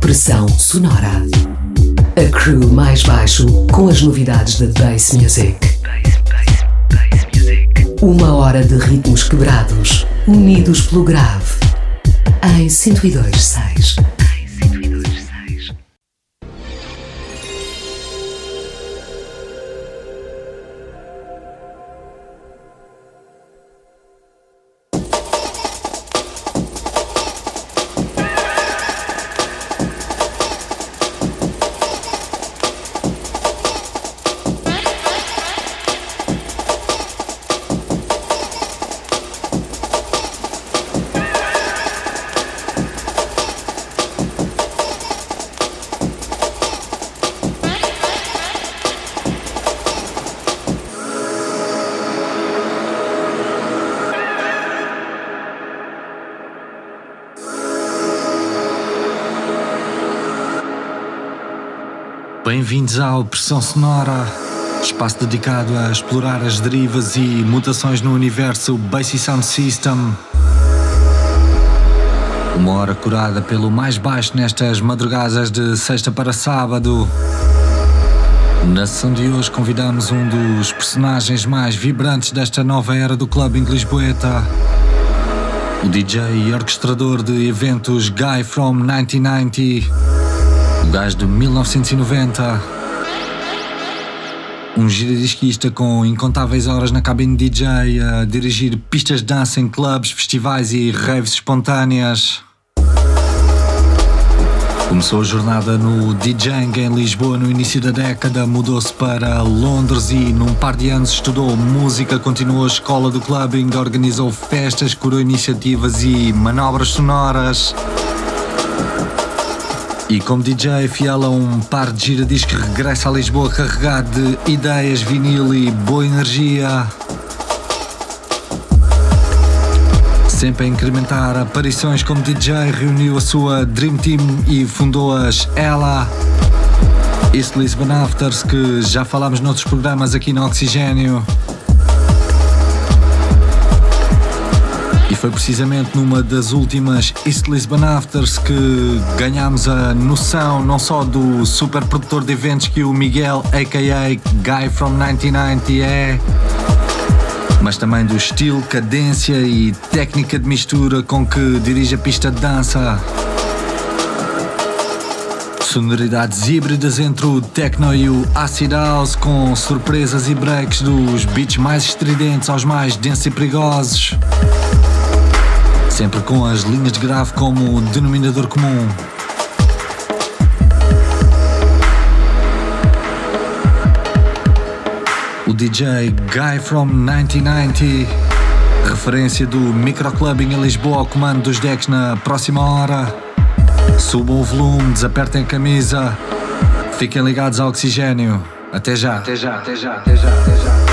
Pressão sonora. A crew mais baixo com as novidades da Bass Music. Uma hora de ritmos quebrados, unidos pelo grave. Em 102.6. Bem-vindos ao Pressão Sonora, espaço dedicado a explorar as derivas e mutações no universo Bass Sound System. Uma hora curada pelo mais baixo nestas madrugadas de sexta para sábado. Na sessão de hoje convidamos um dos personagens mais vibrantes desta nova era do clubbing lisboeta. O DJ e orquestrador de eventos Guy From 1990 o gajo de 1990. Um giradisquista com incontáveis horas na cabine DJ a dirigir pistas de dança em clubes, festivais e raves espontâneas. Começou a jornada no DJing em Lisboa no início da década, mudou-se para Londres e num par de anos estudou música, continuou a escola do clubbing, organizou festas, curou iniciativas e manobras sonoras. E como DJ fiel a um par de giradiscos regressa a Lisboa carregado de ideias, vinil e boa energia. Sempre a incrementar aparições como DJ, reuniu a sua Dream Team e fundou as Ella. East Lisbon Afters, que já falámos noutros programas aqui no Oxigênio. Foi precisamente numa das últimas East Lisbon Afters que ganhámos a noção não só do super produtor de eventos que o Miguel, aka Guy from 1990 é, mas também do estilo, cadência e técnica de mistura com que dirige a pista de dança. Sonoridades híbridas entre o techno e o acid house, com surpresas e breaks dos beats mais estridentes aos mais densos e perigosos sempre com as linhas de grave como denominador comum. O DJ Guy from 1990, referência do microclubbing em Lisboa ao comando dos decks na próxima hora. Subam o volume, desapertem a camisa, fiquem ligados ao oxigênio. Até já. Até já, até já, até já, até já.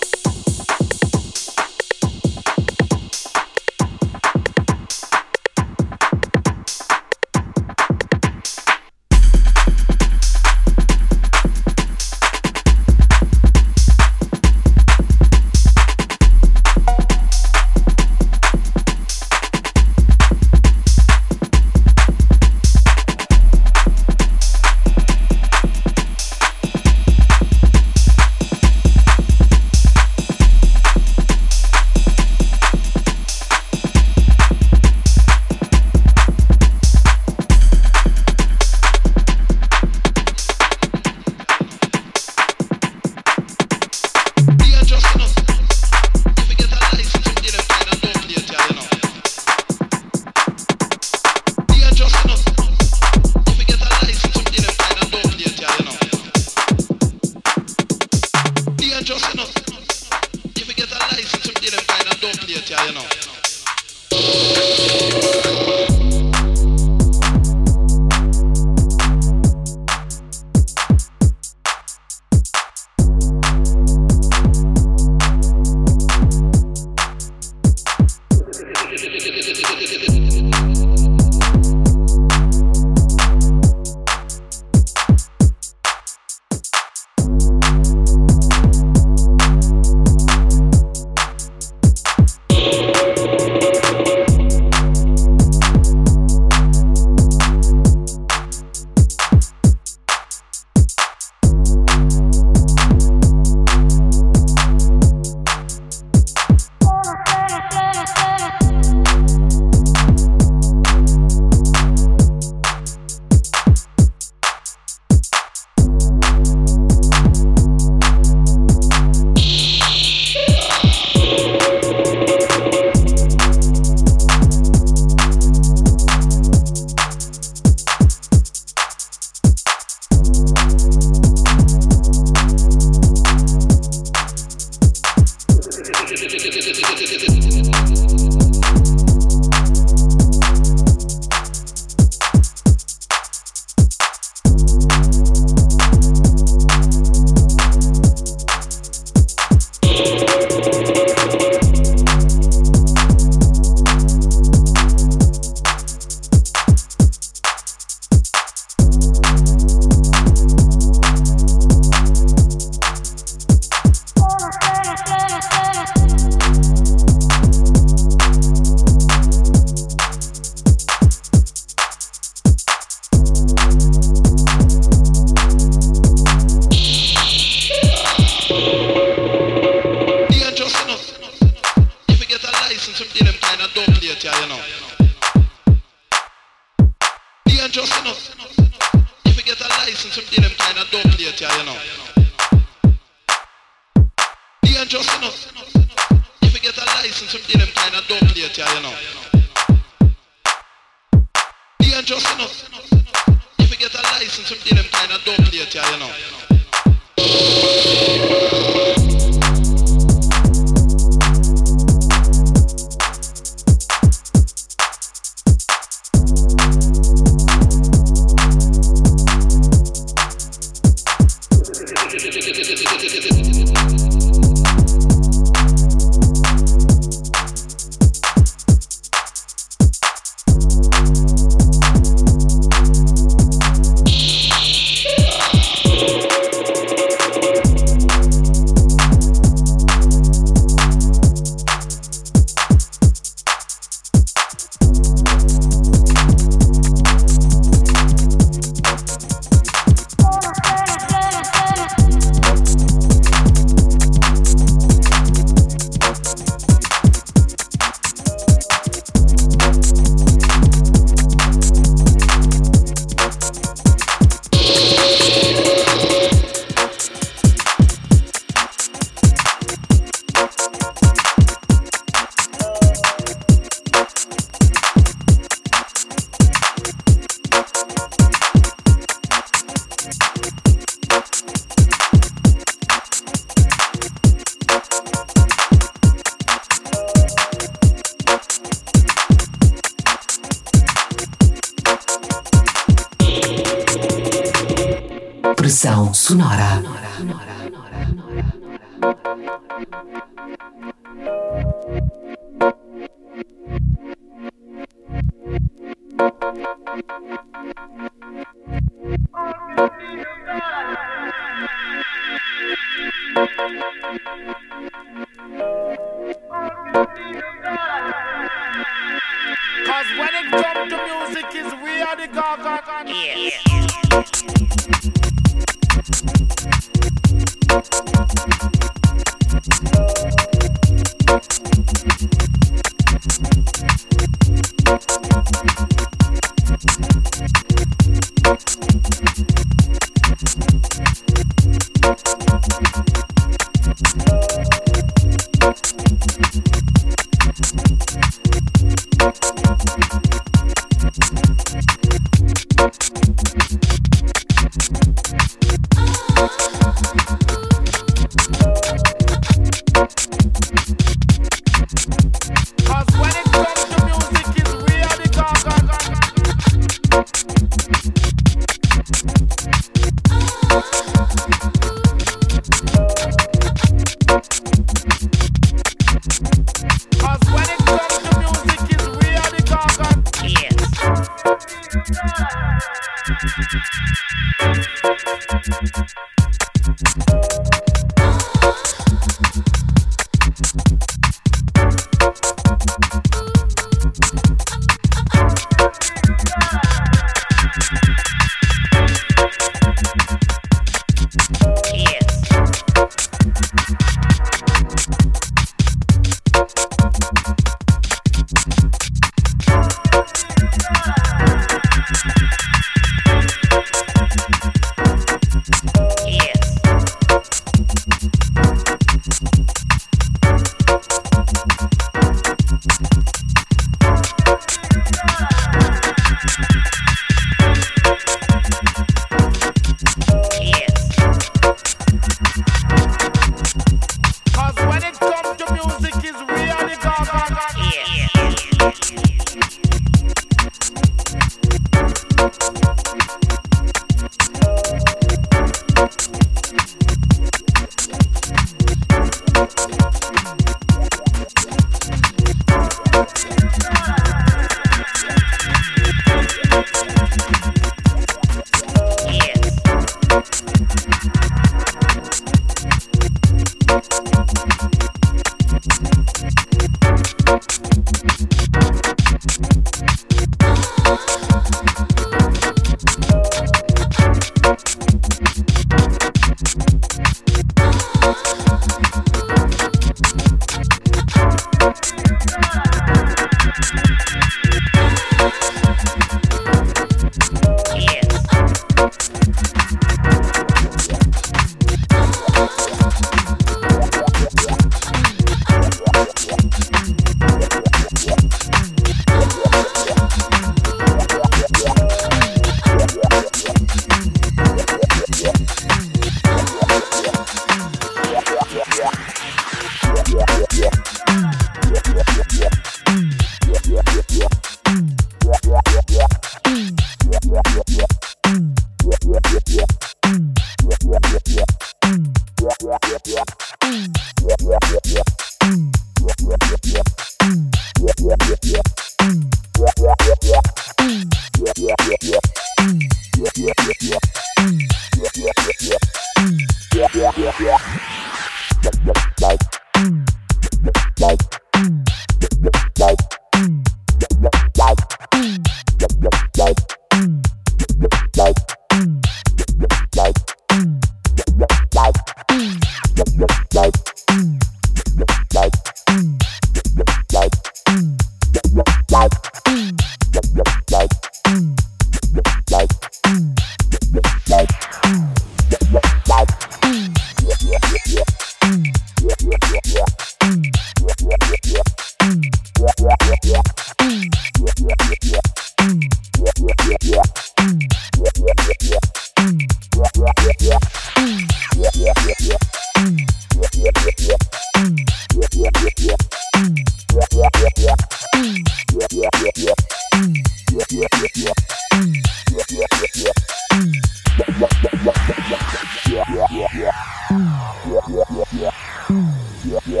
yeah.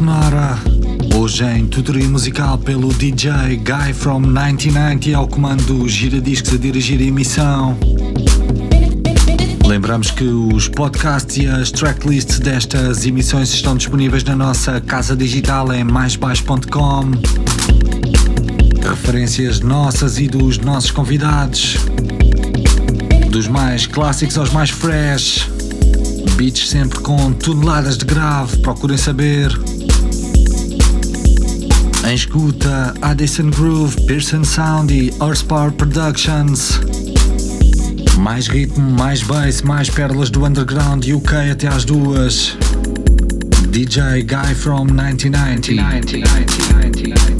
Sonora. Hoje em tutoria musical pelo DJ Guy from 1990 ao comando do Giradiscos a dirigir a emissão. Lembramos que os podcasts e as tracklists destas emissões estão disponíveis na nossa casa digital em maisbaixo.com. Referências nossas e dos nossos convidados. Dos mais clássicos aos mais fresh. Beats sempre com toneladas de grave, procurem saber. Em escuta, Addison Groove, Pearson Sound e Horsepower Productions. Mais ritmo, mais bass, mais pérolas do underground UK até às duas. DJ Guy from 1990. 1990.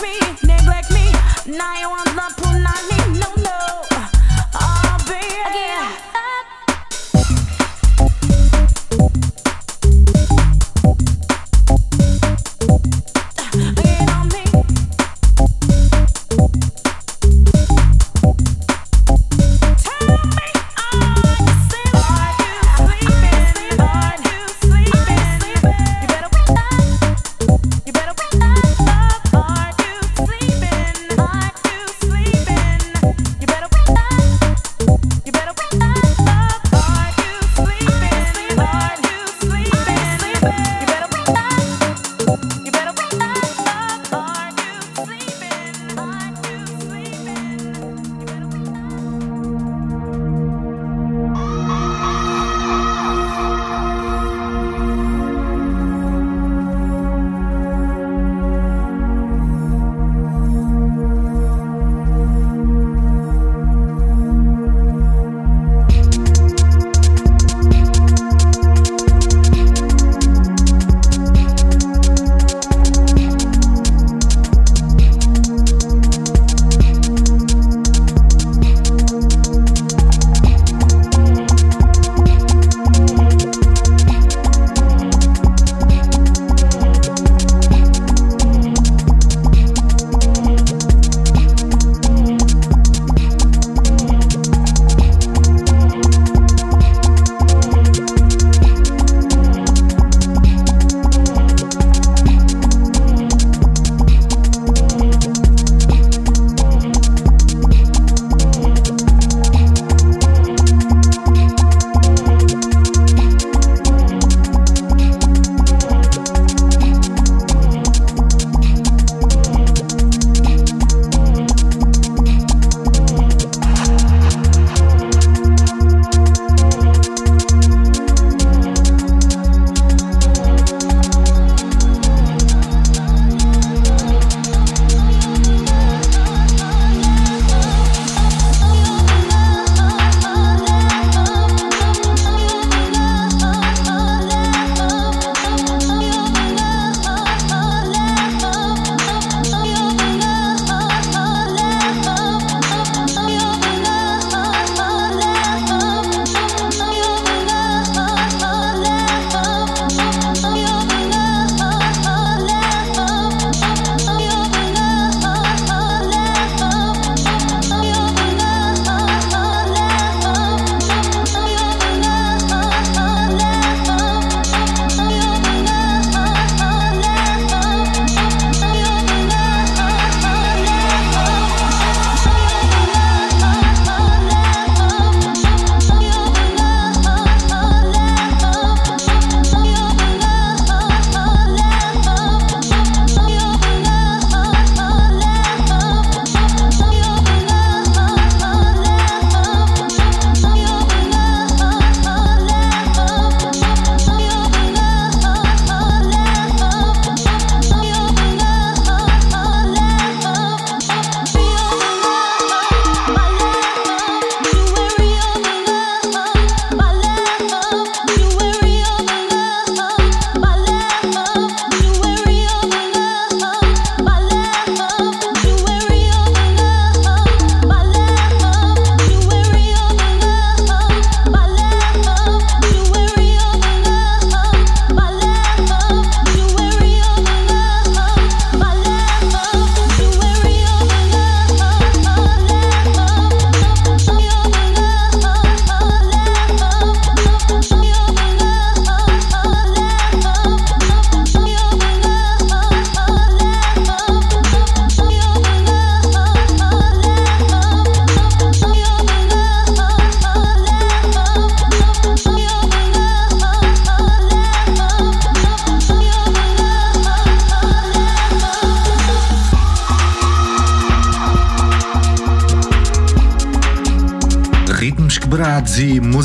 neglect me, neglect me. Now you want love, pull not me.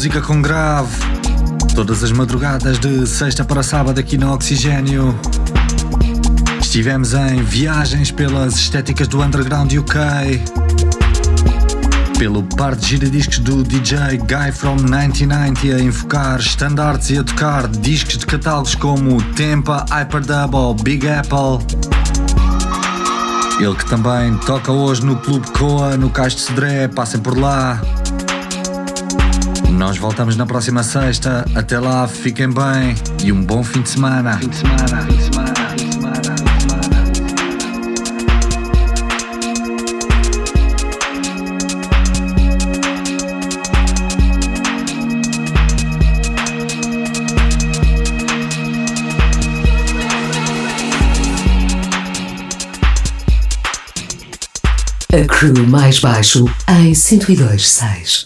Música com grave. Todas as madrugadas de sexta para sábado aqui no Oxigênio. Estivemos em viagens pelas estéticas do underground UK, pelo par de giradiscos do DJ Guy from 1990 a invocar standards e a tocar discos de catálogos como Tempa, Hyperdouble, Big Apple. Ele que também toca hoje no Clube Coa, no Cais de Cedré, passem por lá. Nós voltamos na próxima sexta. Até lá, fiquem bem e um bom fim de semana. Fim de semana, fim de semana, fim de. A crew mais baixo em 102.6.